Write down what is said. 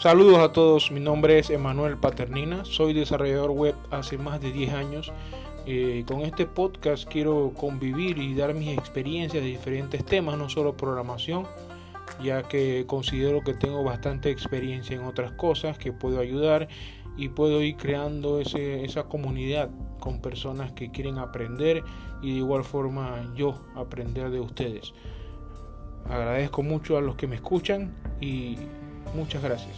Saludos a todos, mi nombre es Emanuel Paternina, soy desarrollador web hace más de 10 años. Eh, con este podcast quiero convivir y dar mis experiencias de diferentes temas, no solo programación, ya que considero que tengo bastante experiencia en otras cosas que puedo ayudar y puedo ir creando esa comunidad con personas que quieren aprender y de igual forma yo aprender de ustedes. Agradezco mucho a los que me escuchan y muchas gracias.